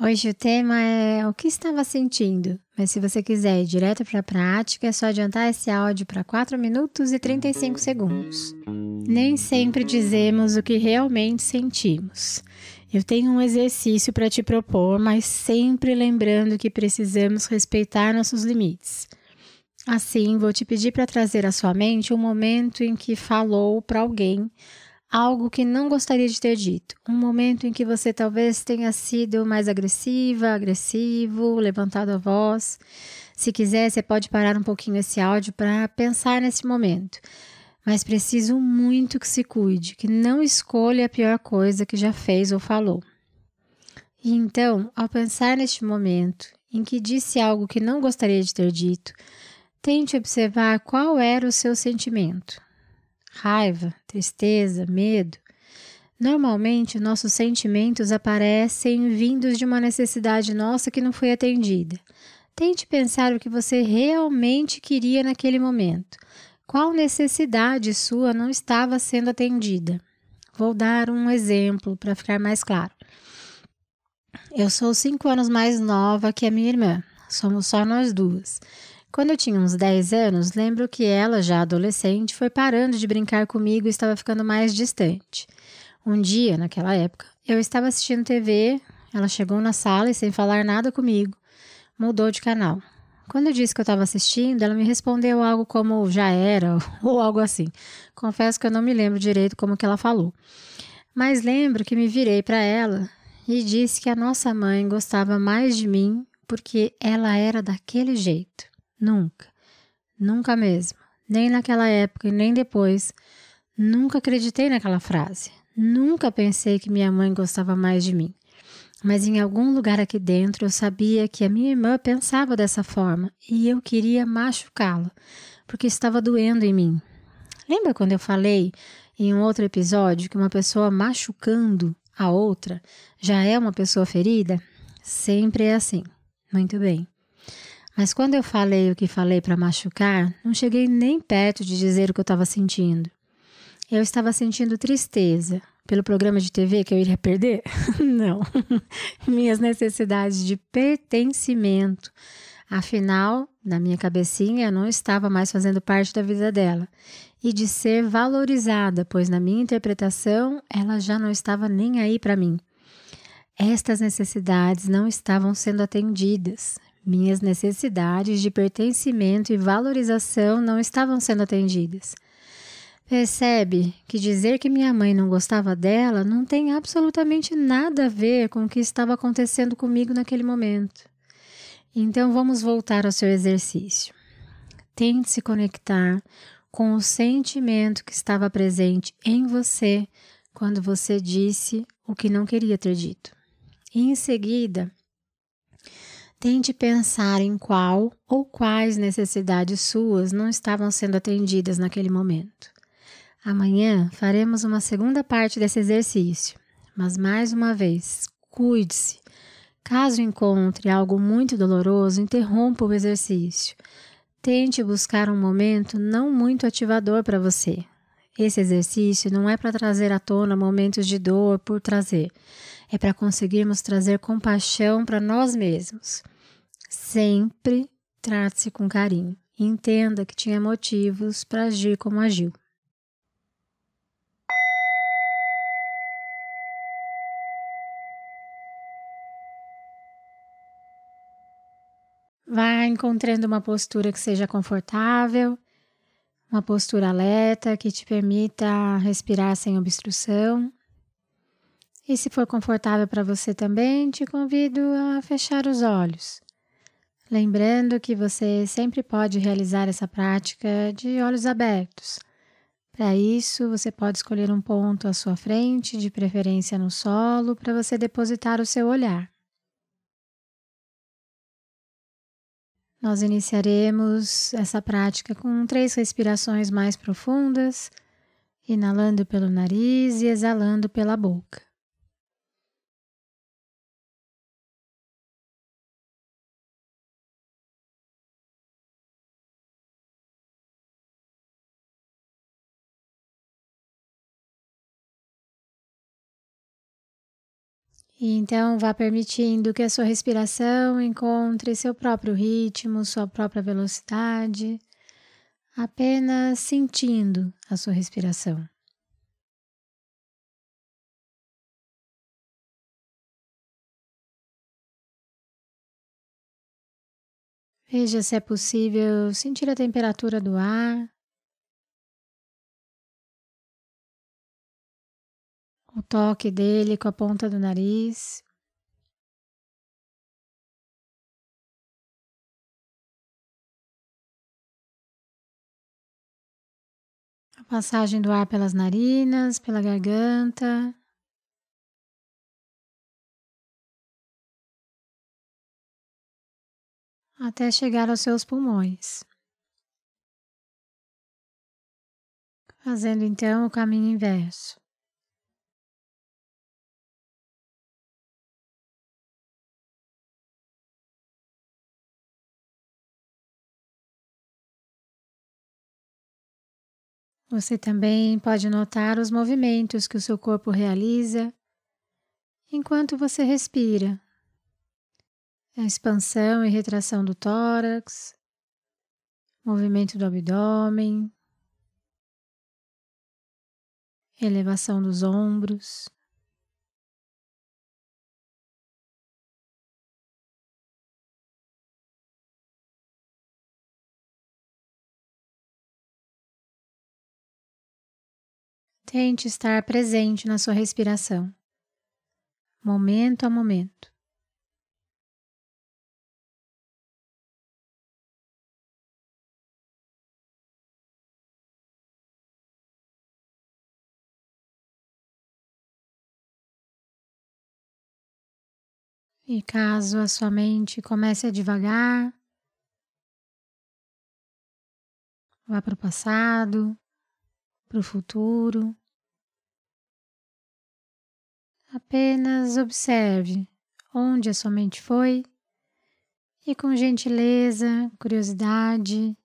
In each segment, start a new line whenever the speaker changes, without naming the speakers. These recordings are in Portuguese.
Hoje o tema é o que estava sentindo, mas se você quiser ir direto para a prática, é só adiantar esse áudio para 4 minutos e 35 segundos. Nem sempre dizemos o que realmente sentimos. Eu tenho um exercício para te propor, mas sempre lembrando que precisamos respeitar nossos limites. Assim, vou te pedir para trazer à sua mente um momento em que falou para alguém algo que não gostaria de ter dito. Um momento em que você talvez tenha sido mais agressiva, agressivo, levantado a voz. Se quiser, você pode parar um pouquinho esse áudio para pensar nesse momento. Mas preciso muito que se cuide, que não escolha a pior coisa que já fez ou falou. E então, ao pensar neste momento em que disse algo que não gostaria de ter dito, tente observar qual era o seu sentimento raiva, tristeza, medo. Normalmente, nossos sentimentos aparecem vindos de uma necessidade nossa que não foi atendida. Tente pensar o que você realmente queria naquele momento. Qual necessidade sua não estava sendo atendida? Vou dar um exemplo para ficar mais claro. Eu sou cinco anos mais nova que a minha irmã. Somos só nós duas. Quando eu tinha uns 10 anos, lembro que ela, já adolescente, foi parando de brincar comigo e estava ficando mais distante. Um dia, naquela época, eu estava assistindo TV, ela chegou na sala e, sem falar nada comigo, mudou de canal. Quando eu disse que eu estava assistindo, ela me respondeu algo como já era ou algo assim. Confesso que eu não me lembro direito como que ela falou. Mas lembro que me virei para ela e disse que a nossa mãe gostava mais de mim porque ela era daquele jeito. Nunca. Nunca mesmo. Nem naquela época e nem depois. Nunca acreditei naquela frase. Nunca pensei que minha mãe gostava mais de mim. Mas em algum lugar aqui dentro eu sabia que a minha irmã pensava dessa forma e eu queria machucá-la, porque estava doendo em mim. Lembra quando eu falei em um outro episódio que uma pessoa machucando a outra já é uma pessoa ferida? Sempre é assim. Muito bem. Mas quando eu falei o que falei para machucar, não cheguei nem perto de dizer o que eu estava sentindo. Eu estava sentindo tristeza pelo programa de TV que eu iria perder? não. Minhas necessidades de pertencimento. Afinal, na minha cabecinha, eu não estava mais fazendo parte da vida dela. E de ser valorizada, pois na minha interpretação, ela já não estava nem aí para mim. Estas necessidades não estavam sendo atendidas. Minhas necessidades de pertencimento e valorização não estavam sendo atendidas. Percebe que dizer que minha mãe não gostava dela não tem absolutamente nada a ver com o que estava acontecendo comigo naquele momento. Então vamos voltar ao seu exercício. Tente se conectar com o sentimento que estava presente em você quando você disse o que não queria ter dito. E em seguida, Tente pensar em qual ou quais necessidades suas não estavam sendo atendidas naquele momento. Amanhã faremos uma segunda parte desse exercício, mas mais uma vez, cuide-se. Caso encontre algo muito doloroso, interrompa o exercício. Tente buscar um momento não muito ativador para você. Esse exercício não é para trazer à tona momentos de dor por trazer, é para conseguirmos trazer compaixão para nós mesmos. Sempre trate-se com carinho e entenda que tinha motivos para agir como agiu. Vá encontrando uma postura que seja confortável, uma postura alerta que te permita respirar sem obstrução. E se for confortável para você também, te convido a fechar os olhos Lembrando que você sempre pode realizar essa prática de olhos abertos. Para isso, você pode escolher um ponto à sua frente, de preferência no solo, para você depositar o seu olhar. nós iniciaremos essa prática com três respirações mais profundas, inalando pelo nariz e exalando pela boca. Então vá permitindo que a sua respiração encontre seu próprio ritmo, sua própria velocidade, apenas sentindo a sua respiração. Veja se é possível sentir a temperatura do ar. O toque dele com a ponta do nariz. A passagem do ar pelas narinas, pela garganta. Até chegar aos seus pulmões. Fazendo então o caminho inverso. Você também pode notar os movimentos que o seu corpo realiza enquanto você respira. A expansão e retração do tórax, movimento do abdômen, elevação dos ombros. Tente estar presente na sua respiração, momento a momento. E caso a sua mente comece a devagar, vá para o passado, para o futuro. Apenas observe onde a sua mente foi e, com gentileza, curiosidade,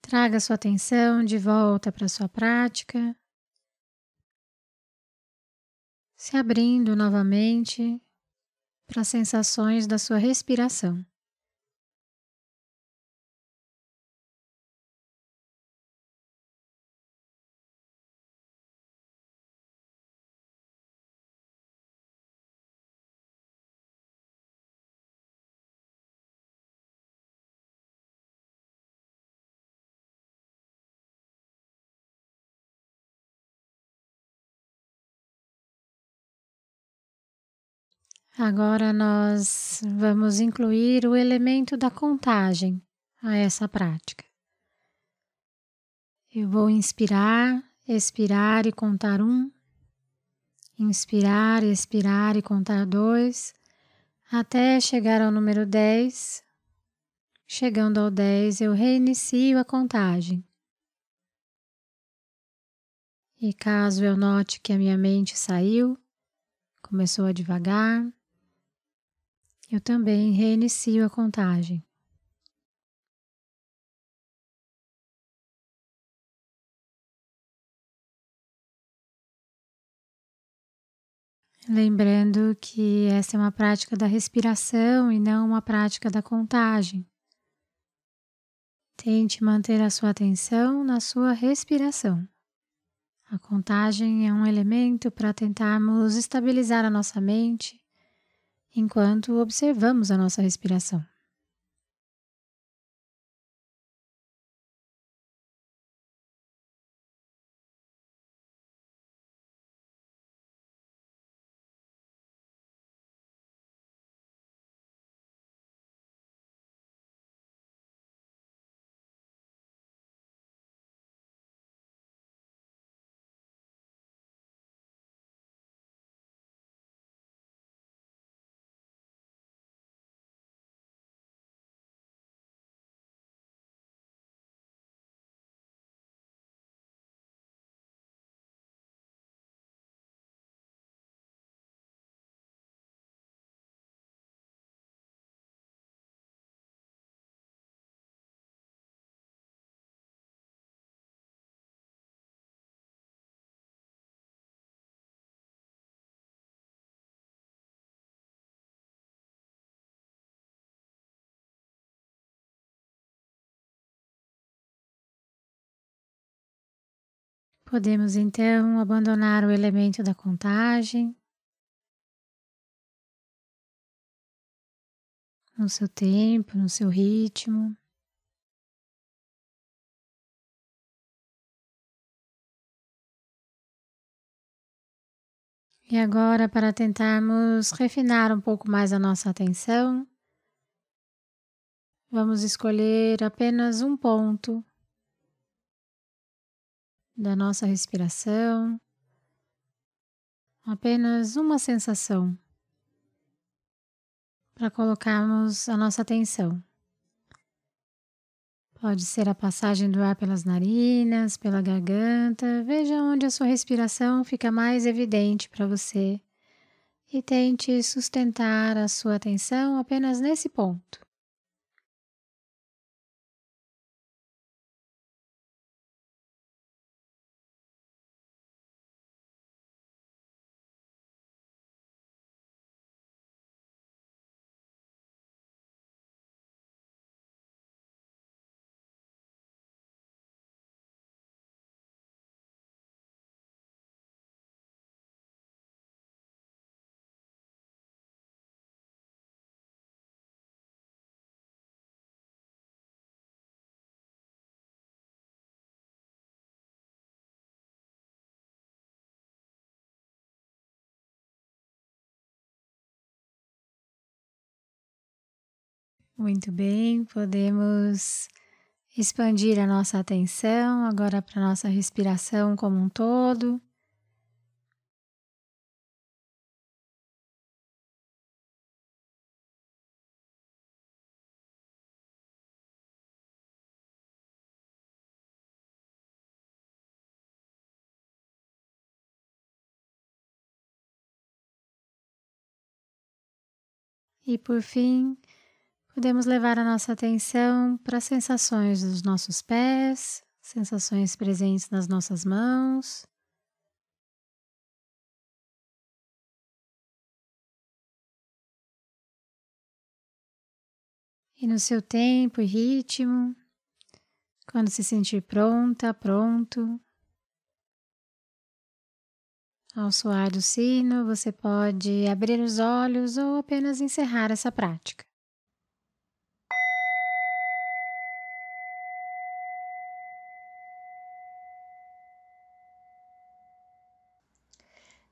traga sua atenção de volta para sua prática, se abrindo novamente para as sensações da sua respiração. Agora nós vamos incluir o elemento da contagem a essa prática. Eu vou inspirar, expirar e contar um, inspirar, expirar e contar dois, até chegar ao número 10. Chegando ao 10, eu reinicio a contagem. E caso eu note que a minha mente saiu, começou a devagar, eu também reinicio a contagem. Lembrando que essa é uma prática da respiração e não uma prática da contagem. Tente manter a sua atenção na sua respiração. A contagem é um elemento para tentarmos estabilizar a nossa mente enquanto observamos a nossa respiração. Podemos então abandonar o elemento da contagem. No seu tempo, no seu ritmo. E agora, para tentarmos refinar um pouco mais a nossa atenção, vamos escolher apenas um ponto da nossa respiração, apenas uma sensação para colocarmos a nossa atenção. Pode ser a passagem do ar pelas narinas, pela garganta. Veja onde a sua respiração fica mais evidente para você e tente sustentar a sua atenção apenas nesse ponto. Muito bem, podemos expandir a nossa atenção agora para a nossa respiração como um todo. E por fim, Podemos levar a nossa atenção para as sensações dos nossos pés, sensações presentes nas nossas mãos. E no seu tempo e ritmo, quando se sentir pronta, pronto, ao soar do sino, você pode abrir os olhos ou apenas encerrar essa prática.